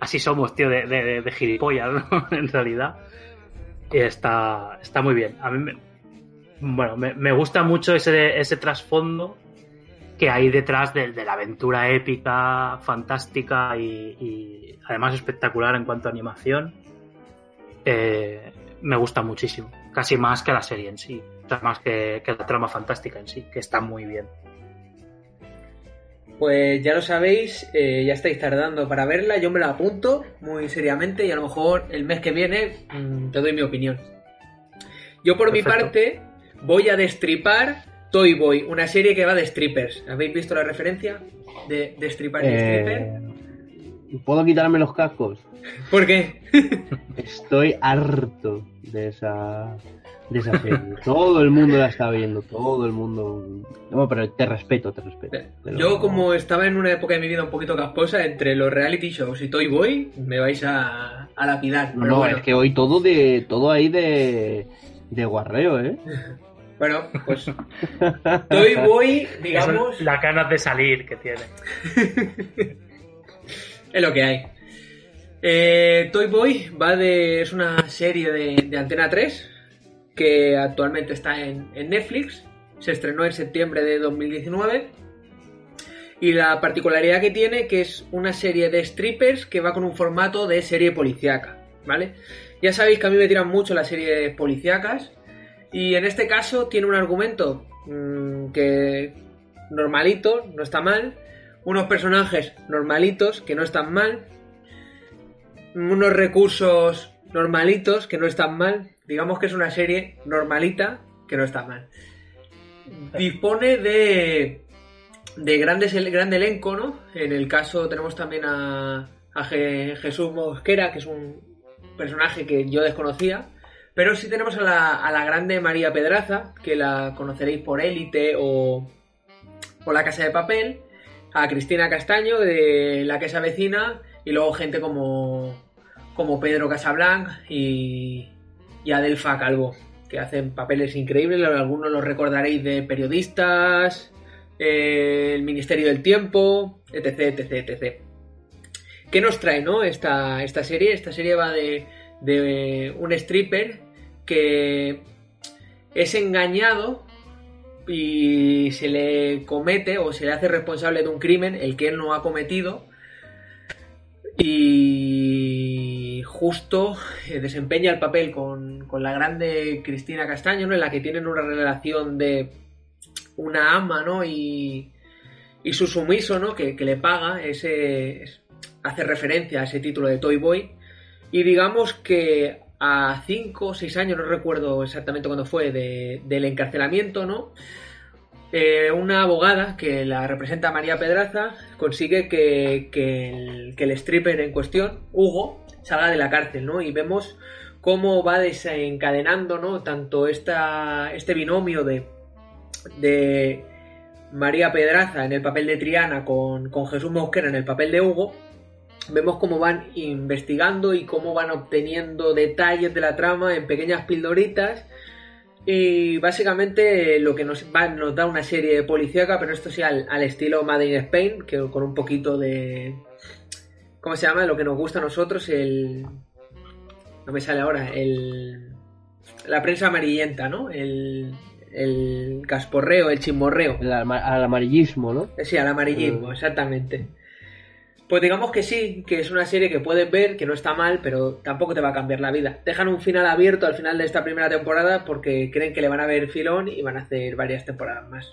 Así somos, tío, de, de, gilipollas, ¿no? en realidad. Y está, está muy bien. A mí me, bueno, me, me gusta mucho ese, ese trasfondo que hay detrás de, la aventura épica, fantástica y, además espectacular en cuanto a animación. Eh, me gusta muchísimo, casi más que la serie en sí, más que, la trama fantástica en sí, que está muy bien. Pues ya lo sabéis, eh, ya estáis tardando para verla, yo me la apunto muy seriamente y a lo mejor el mes que viene mm, te doy mi opinión. Yo por mi parte voy a destripar Toy Boy, una serie que va de strippers. ¿Habéis visto la referencia de, de stripper y eh, stripper? ¿Puedo quitarme los cascos? ¿Por qué? Estoy harto de esa, de esa serie. todo el mundo la está viendo, todo el mundo. No, pero te respeto, te respeto. Yo, como estaba en una época de mi vida un poquito casposa, entre los reality shows y Toy Boy, me vais a, a lapidar. No, es que hoy todo de todo ahí de, de guarreo, ¿eh? Bueno, pues Toy Boy, digamos... la ganas de salir que tiene. es lo que hay. Eh, Toy Boy va de, es una serie de, Antena 3 que actualmente está en, Netflix. Se estrenó en septiembre de 2019. Y la particularidad que tiene que es una serie de strippers que va con un formato de serie policíaca, ¿vale? Ya sabéis que a mí me tiran mucho las series policíacas y en este caso tiene un argumento mm, que normalito, no está mal. Unos personajes normalitos, que no están mal. Unos recursos normalitos, que no están mal. Digamos que es una serie normalita, que no está mal. Dispone de, de grandes, gran elenco, ¿no? En el caso tenemos también a, a Jesús Mosquera, que es un personaje que yo desconocía. Pero sí tenemos a la, grande María Pedraza, que la conoceréis por Élite o, o La Casa de Papel, a Cristina Castaño de La Casa Vecina y luego gente como, como Pedro Casablanc y, y Adelfa Calvo, que hacen papeles increíbles, algunos los recordaréis de periodistas, eh, el Ministerio del Tiempo, etc, etc, etc. ¿Qué nos trae, no? Esta, esta serie. Esta serie va de, de un stripper que es engañado y se le comete o se le hace responsable de un crimen el que él no ha cometido y justo eh, desempeña el papel con, con la grande Cristina Castaño, ¿no? en la que tienen una relación de una ama, ¿no? Y, y su sumiso, ¿no? Que, que le paga, ese hace referencia a ese título de Toy Boy. Y digamos que a 5 o 6 años, no recuerdo exactamente cuándo fue, de, del encarcelamiento, ¿no? Eh, una abogada que la representa María Pedraza consigue que, que, el, que el stripper en cuestión, Hugo, salga de la cárcel, ¿no? Y vemos cómo va desencadenando, ¿no? Tanto esta, este binomio de, de María Pedraza en el papel de Triana con, con Jesús Mosquera en el papel de Hugo, vemos cómo van investigando y cómo van obteniendo detalles de la trama en pequeñas pildoritas. Y básicamente lo que nos, va, nos da una serie policíaca, pero esto sí al, al, estilo Made in Spain, que con un poquito de. ¿Cómo se llama? Lo que nos gusta a nosotros, el. No me sale ahora, el. La prensa amarillenta, ¿no? El. El casporreo, el chismorreo. El, al amarillismo, ¿no? Sí, al amarillismo, exactamente. Pues digamos que sí, que es una serie que puedes ver, que no está mal, pero tampoco te va a cambiar la vida. Dejan un final abierto al final de esta primera temporada porque creen que le van a ver filón y van a hacer varias temporadas más.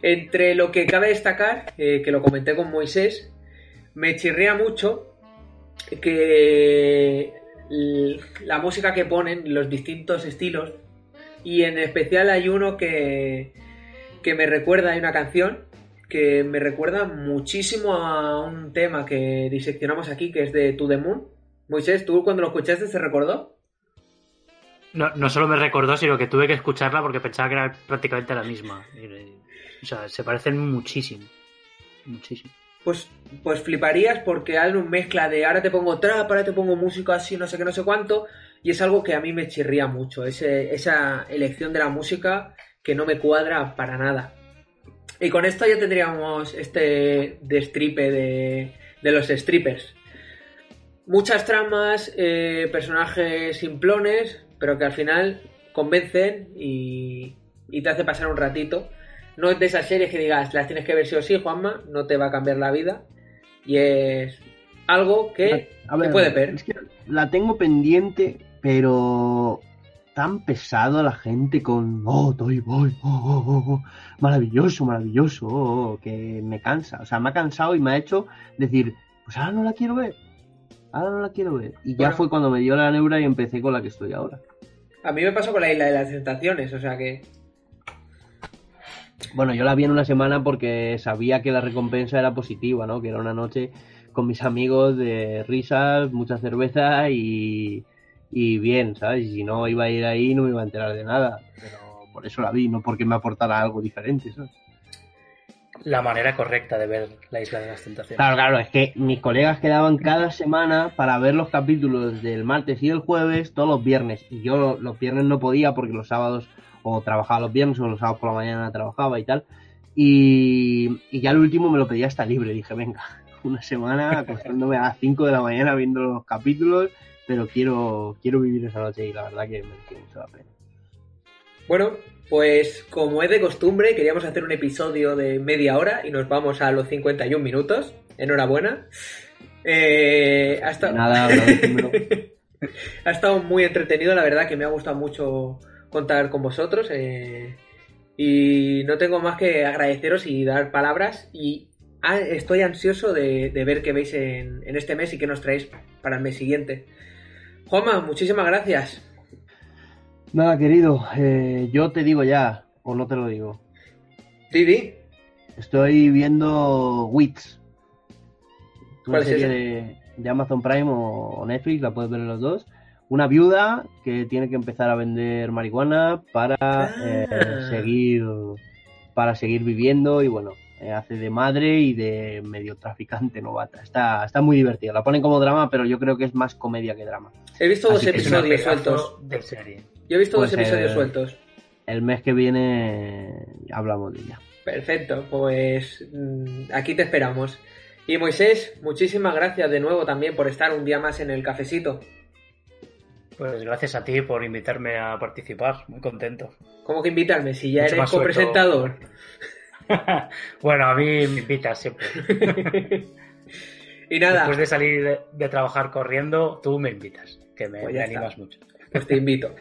Entre lo que cabe destacar, eh, que lo comenté con Moisés, me chirría mucho que la música que ponen, los distintos estilos, y en especial hay uno que, que me recuerda, hay una canción que me recuerda muchísimo a un tema que diseccionamos aquí, que es de To The Moon. Moisés, ¿tú cuando lo escuchaste se recordó? No, no solo me recordó, sino que tuve que escucharla porque pensaba que era prácticamente la misma. O sea, se parecen muchísimo. Muchísimo. Pues, pues fliparías porque hay una mezcla de ahora te pongo trap, ahora te pongo música así, no sé qué, no sé cuánto. Y es algo que a mí me chirría mucho, esa elección de la música que no me cuadra para nada. Y con esto ya tendríamos este destripe de, de los strippers. Muchas tramas, eh, personajes simplones, pero que al final convencen y, y, te hace pasar un ratito. No es de esas series que digas, las tienes que ver sí o sí, Juanma, no te va a cambiar la vida. Y es algo que a ver, puede ver. Es que la tengo pendiente, pero tan pesado a la gente con oh, Toy Boy, oh, oh, oh, oh, maravilloso, maravilloso, oh, oh, que me cansa. O sea, me ha cansado y me ha hecho decir, pues ahora no la quiero ver. Ahora no la quiero ver. Y ya Bueno. fue cuando me dio la neura y empecé con la que estoy ahora. A mí me pasó con la isla de las tentaciones, o sea que Bueno, yo la vi en una semana porque sabía que la recompensa era positiva, ¿no? Que era una noche con mis amigos de risas, mucha cerveza y, y bien, ¿sabes? Y si no iba a ir ahí no me iba a enterar de nada. Pero por eso la vi, no porque me aportara algo diferente, ¿sabes? La manera correcta de ver la Isla de las Tentaciones. Claro, claro, es que mis colegas quedaban cada semana para ver los capítulos del martes y del jueves todos los viernes. Y yo los viernes no podía porque los sábados o trabajaba los viernes o los sábados por la mañana trabajaba y tal. Y, y ya el último me lo pedía hasta libre. Dije, venga, una semana acostándome a las 5 de la mañana viendo los capítulos, pero quiero, quiero vivir esa noche y la verdad que mereció mucho la pena. Bueno, pues como es de costumbre, queríamos hacer un episodio de media hora y nos vamos a los 51 minutos. Enhorabuena. Eh, ha, estado... Nada, ha estado muy entretenido, la verdad que me ha gustado mucho contar con vosotros. eh, y no tengo más que agradeceros y dar palabras. Y ah, estoy ansioso de, de ver qué veis en, en este mes y qué nos traéis para el mes siguiente. Juanma, muchísimas gracias. Nada, querido, eh, yo te digo ya, o no te lo digo. Didi, Estoy viendo Wits. Una ¿Cuál es serie esa? de, de Amazon Prime o, o Netflix, la puedes ver en los dos. Una viuda que tiene que empezar a vender marihuana para Ah. eh, seguir para seguir viviendo y bueno, eh, hace de madre y de medio traficante novata. Está, está muy divertido. La ponen como drama, pero yo creo que es más comedia que drama. He visto dos Así episodios sueltos. de serie. Yo he visto Pues, dos episodios sueltos. El mes que viene hablamos de ella. Perfecto, pues mm, aquí te esperamos. Y Moisés, muchísimas gracias de nuevo también por estar un día más en el cafecito. Pues gracias a ti por invitarme a participar, muy contento. ¿Cómo que invitarme? Si ya Mucho eres copresentador. bueno, a mí me invitas siempre. y nada, Después de salir de, de trabajar corriendo, tú me invitas, que me, Pues me animas mucho. pues te invito.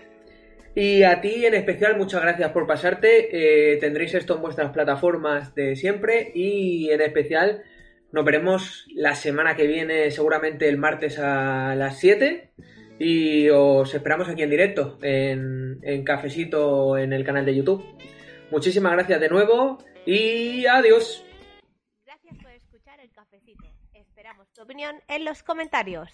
Y a ti en especial, muchas gracias por pasarte. Eh, tendréis esto en vuestras plataformas de siempre. Y en especial, nos veremos la semana que viene, seguramente el martes a las 7. Y os esperamos aquí en directo, en, en Cafecito, en el canal de YouTube. Muchísimas gracias de nuevo y adiós. Gracias por escuchar el cafecito. Esperamos tu opinión en los comentarios.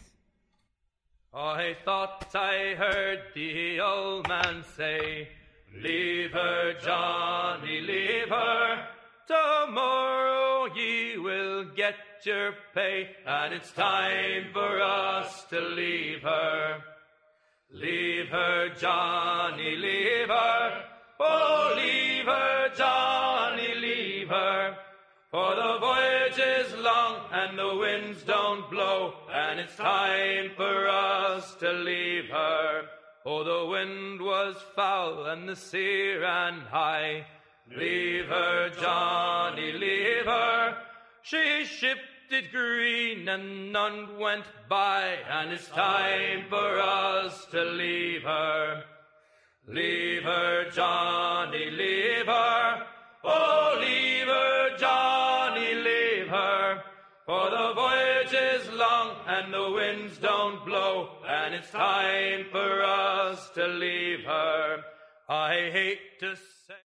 I thought I heard the old man say, Leave her, Johnny, leave her. Tomorrow ye will get your pay, and it's time for us to leave her. Leave her, Johnny, leave her. Oh, leave her, Johnny, leave her. For the voyage is long and the winds don't blow, and it's time for us to leave her. Oh, the wind was foul and the sea ran high. Leave her, Johnny, leave her. She shipped it green and none went by, and it's time for us to leave her. Leave her, Johnny, leave her. Oh, leave her, Johnny, leave her. For the voyage is long and the winds don't blow, and it's time for us to leave her. I hate to